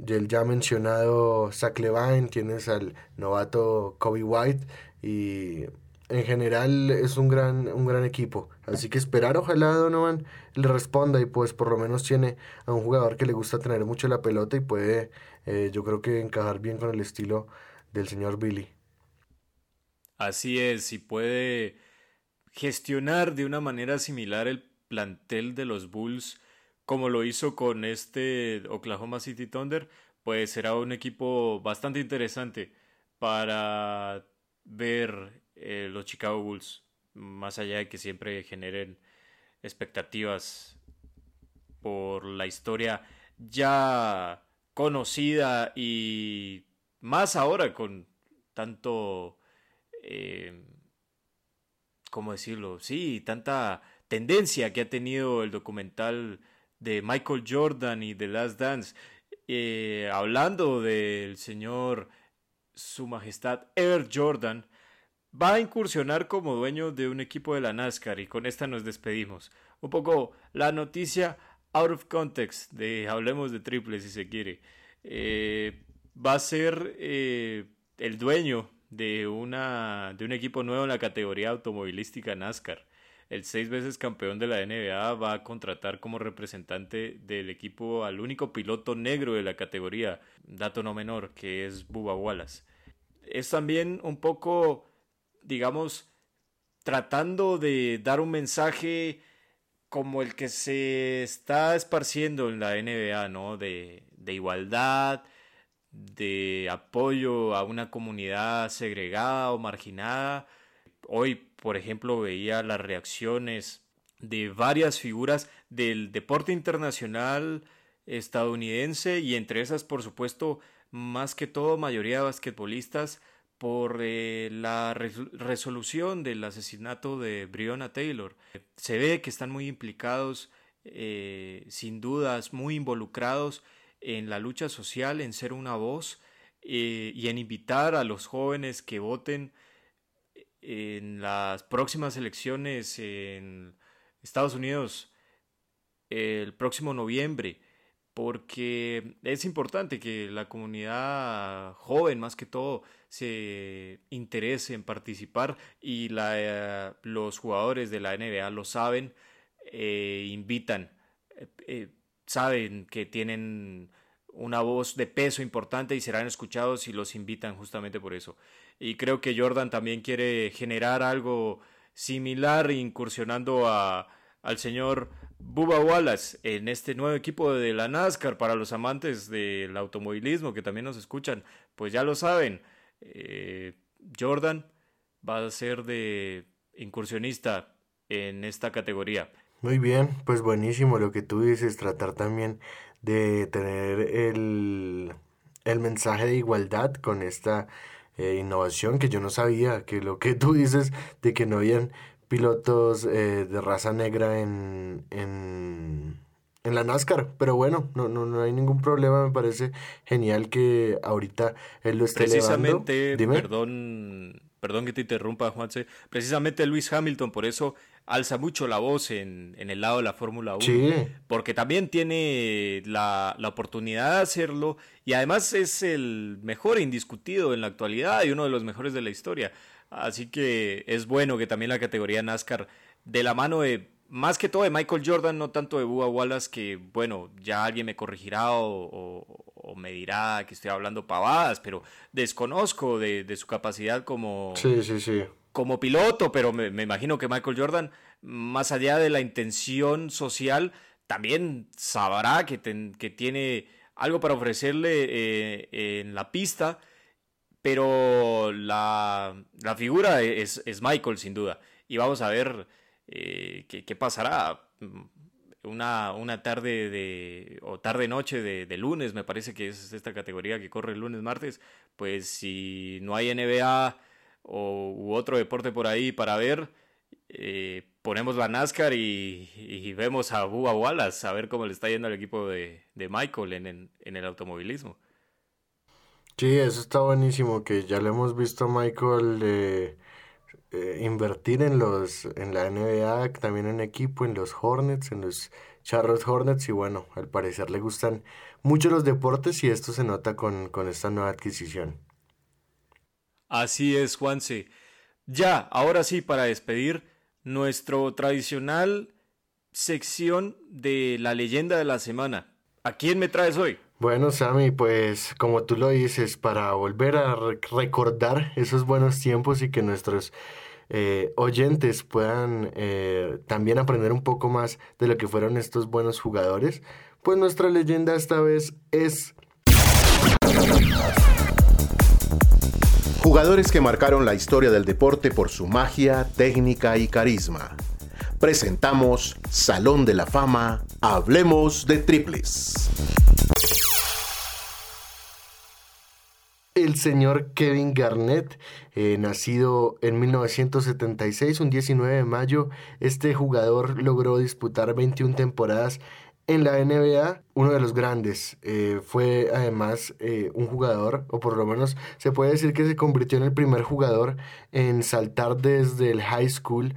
el ya mencionado Zach Levine, tienes al novato Kobe White y en general es un gran, un gran equipo. Así que esperar, ojalá Donovan le responda y pues por lo menos tiene a un jugador que le gusta tener mucho la pelota y puede eh, yo creo que encajar bien con el estilo del señor Billy. Así es, y puede gestionar de una manera similar el plantel de los Bulls como lo hizo con este Oklahoma City Thunder, pues será un equipo bastante interesante para ver eh, los Chicago Bulls, más allá de que siempre generen expectativas por la historia ya conocida y más ahora con tanto, eh, ¿cómo decirlo? Sí, tanta tendencia que ha tenido el documental de Michael Jordan y The Last Dance, eh, hablando del señor Su Majestad Air Jordan, va a incursionar como dueño de un equipo de la NASCAR y con esta nos despedimos. Un poco la noticia out of context de Hablemos de Triple si se quiere. Eh, va a ser eh, el dueño de, una, de un equipo nuevo en la categoría automovilística NASCAR el seis veces campeón de la NBA va a contratar como representante del equipo al único piloto negro de la categoría, dato no menor, que es Bubba Wallace. Es también un poco, digamos, tratando de dar un mensaje como el que se está esparciendo en la NBA, ¿no? De, de igualdad, de apoyo a una comunidad segregada o marginada. Hoy por ejemplo, veía las reacciones de varias figuras del deporte internacional estadounidense y entre esas, por supuesto, más que todo, mayoría de basquetbolistas por eh, la resolución del asesinato de Breonna Taylor. Se ve que están muy implicados, eh, sin dudas, muy involucrados en la lucha social, en ser una voz eh, y en invitar a los jóvenes que voten en las próximas elecciones en Estados Unidos el próximo noviembre, porque es importante que la comunidad joven más que todo se interese en participar y la, los jugadores de la NBA lo saben, eh, invitan, eh, eh, saben que tienen una voz de peso importante y serán escuchados y los invitan justamente por eso y creo que Jordan también quiere generar algo similar incursionando a, al señor Bubba Wallace en este nuevo equipo de la NASCAR para los amantes del automovilismo que también nos escuchan, pues ya lo saben, eh, Jordan va a ser de incursionista en esta categoría. Muy bien, pues buenísimo lo que tú dices, tratar también de tener el, el mensaje de igualdad con esta eh, innovación que yo no sabía, que lo que tú dices de que no habían pilotos eh, de raza negra en, en, en, la NASCAR, pero bueno, no, no, no hay ningún problema, me parece genial que ahorita él lo esté Precisamente, perdón, perdón que te interrumpa, Juanse, precisamente Luis Hamilton, por eso alza mucho la voz en, en el lado de la Fórmula 1. Porque también tiene la, la, oportunidad de hacerlo y además es el mejor indiscutido en la actualidad y uno de los mejores de la historia. Así que es bueno que también la categoría NASCAR, de la mano de, más que todo de Michael Jordan, no tanto de Bubba Wallace, que bueno, ya alguien me corregirá o, me dirá que estoy hablando pavadas, pero desconozco de, su capacidad como, sí, sí, sí. Como piloto, pero me, imagino que Michael Jordan, más allá de la intención social, también sabrá que, que tiene algo para ofrecerle eh, en la pista pero la, figura es, Michael, sin duda. Y vamos a ver eh, qué, pasará. Una, una, tarde de, o tarde-noche de, lunes, me parece que es esta categoría que corre el lunes-martes, pues si no hay NBA o, u otro deporte por ahí para ver, eh, ponemos la NASCAR y, vemos a Bubba Wallace, a ver cómo le está yendo al equipo de, Michael en el automovilismo. Sí, eso está buenísimo, que ya le hemos visto a Michael eh, eh, invertir en los en la NBA, también en equipo, en los Hornets, en los Charlotte Hornets, y bueno, al parecer le gustan mucho los deportes y esto se nota con, con esta nueva adquisición. Así es, Juanse. Ya, ahora sí, para despedir, nuestro tradicional sección de la leyenda de la semana. ¿A quién me traes hoy? Bueno, Sammy, pues como tú lo dices, para volver a recordar esos buenos tiempos y que nuestros eh, oyentes puedan eh, también aprender un poco más de lo que fueron estos buenos jugadores, pues nuestra leyenda esta vez es... Jugadores que marcaron la historia del deporte por su magia, técnica y carisma. Presentamos Salón de la Fama, Hablemos de Triples. el señor Kevin Garnett, eh, nacido en 1976, un 19 de mayo, este jugador logró disputar 21 temporadas en la NBA, uno de los grandes. Eh, fue además eh, un jugador, o por lo menos se puede decir que se convirtió en el primer jugador en saltar desde el high school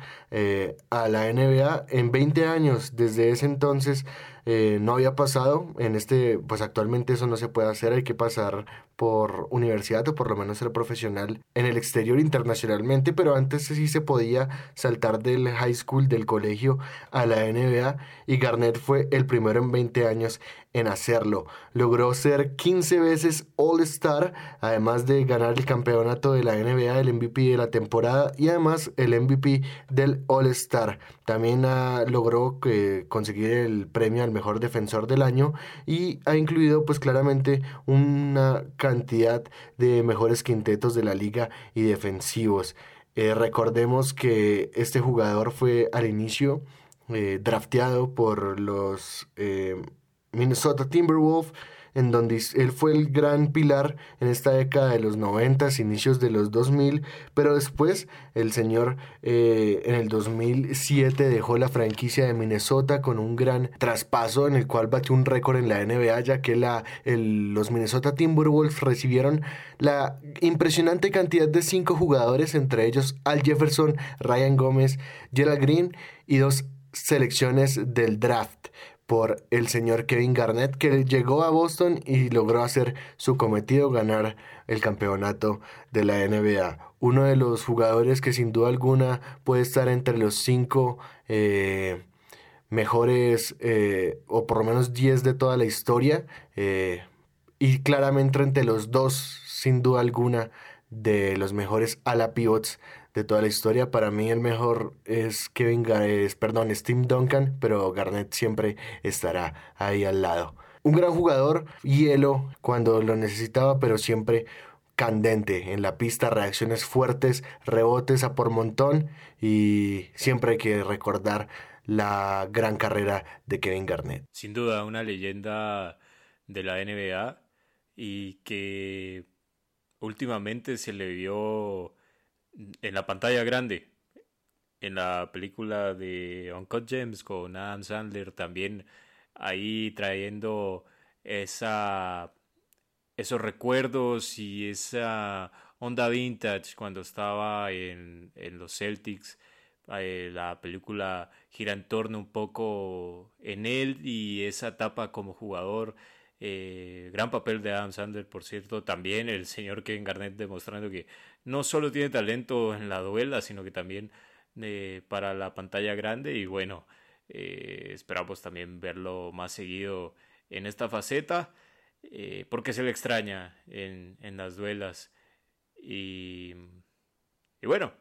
a la NBA en 20 años. Desde ese entonces no había pasado. En este, pues actualmente eso no se puede hacer, hay que pasar por universidad o por lo menos ser profesional en el exterior internacionalmente, pero antes sí se podía saltar del high school, del colegio a la NBA y Garnett fue el primero en 20 años en hacerlo. Logró ser 15 veces All Star, además de ganar el campeonato de la NBA, el MVP de la temporada y además el MVP del All Star. También logró conseguir el premio al mejor defensor del año y ha incluido pues claramente una cantidad de mejores quintetos de la liga y defensivos. Eh, recordemos que este jugador fue al inicio eh, drafteado por los eh, Minnesota Timberwolves, en donde él fue el gran pilar en esta década de los 90, inicios de los 2000, pero después el señor eh, en el 2007 dejó la franquicia de Minnesota con un gran traspaso en el cual batió un récord en la NBA, ya que la, los Minnesota Timberwolves recibieron la impresionante cantidad de cinco jugadores, entre ellos Al Jefferson, Ryan Gómez, Gerald Green y dos selecciones del draft por el señor Kevin Garnett, que llegó a Boston y logró hacer su cometido, ganar el campeonato de la NBA. Uno de los jugadores que sin duda alguna puede estar entre los cinco eh, mejores, eh, o por lo menos diez de toda la historia, eh, y claramente entre los dos, sin duda alguna, de los mejores ala pivots de toda la historia. Para mí el mejor es Kevin, es, perdón, Steve Duncan, pero Garnett siempre estará ahí al lado. Un gran jugador, hielo cuando lo necesitaba, pero siempre candente en la pista, reacciones fuertes, rebotes a por montón y siempre hay que recordar la gran carrera de Kevin Garnett. Sin duda, una leyenda de la NBA y que últimamente se le vio en la pantalla grande. En la película de Uncut Gems con Adam Sandler también ahí trayendo esa esos recuerdos y esa onda vintage cuando estaba en, en los Celtics. Eh, la película gira en torno un poco en él y esa etapa como jugador Eh, gran papel de Adam Sandler, por cierto. También el señor Kevin Garnett demostrando que no solo tiene talento en la duela, sino que también eh, para la pantalla grande. Y bueno, eh, esperamos también verlo más seguido en esta faceta, porque se le extraña en, en las duelas. Y, y bueno,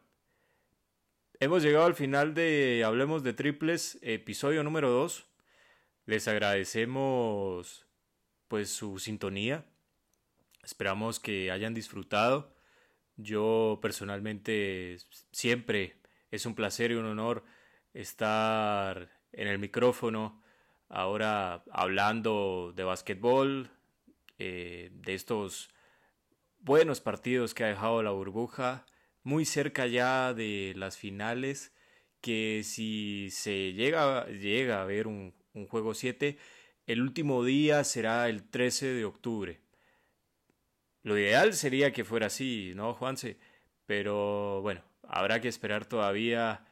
hemos llegado al final de Hablemos de Triples, episodio número 2. Les agradecemos pues su sintonía. Esperamos que hayan disfrutado. Yo personalmente siempre es un placer y un honor estar en el micrófono ahora hablando de básquetbol, eh, de estos buenos partidos que ha dejado la burbuja, muy cerca ya de las finales, que si se llega, llega a ver un, un juego 7, el último día será el 13 de octubre. Lo ideal sería que fuera así, ¿no, Juanse? Pero bueno, habrá que esperar todavía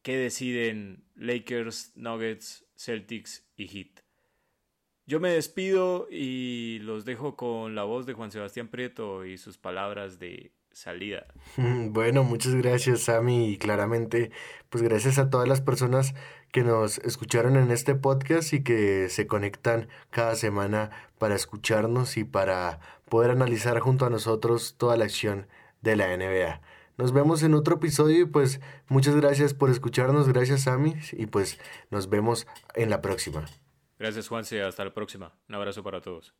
qué deciden Lakers, Nuggets, Celtics y Heat. Yo me despido y los dejo con la voz de Juan Sebastián Prieto y sus palabras de salida. Bueno, muchas gracias Sammy y claramente pues gracias a todas las personas que nos escucharon en este podcast y que se conectan cada semana para escucharnos y para poder analizar junto a nosotros toda la acción de la NBA. Nos vemos en otro episodio y pues muchas gracias por escucharnos, gracias Sammy y pues nos vemos en la próxima. Gracias Juanse, hasta la próxima. Un abrazo para todos.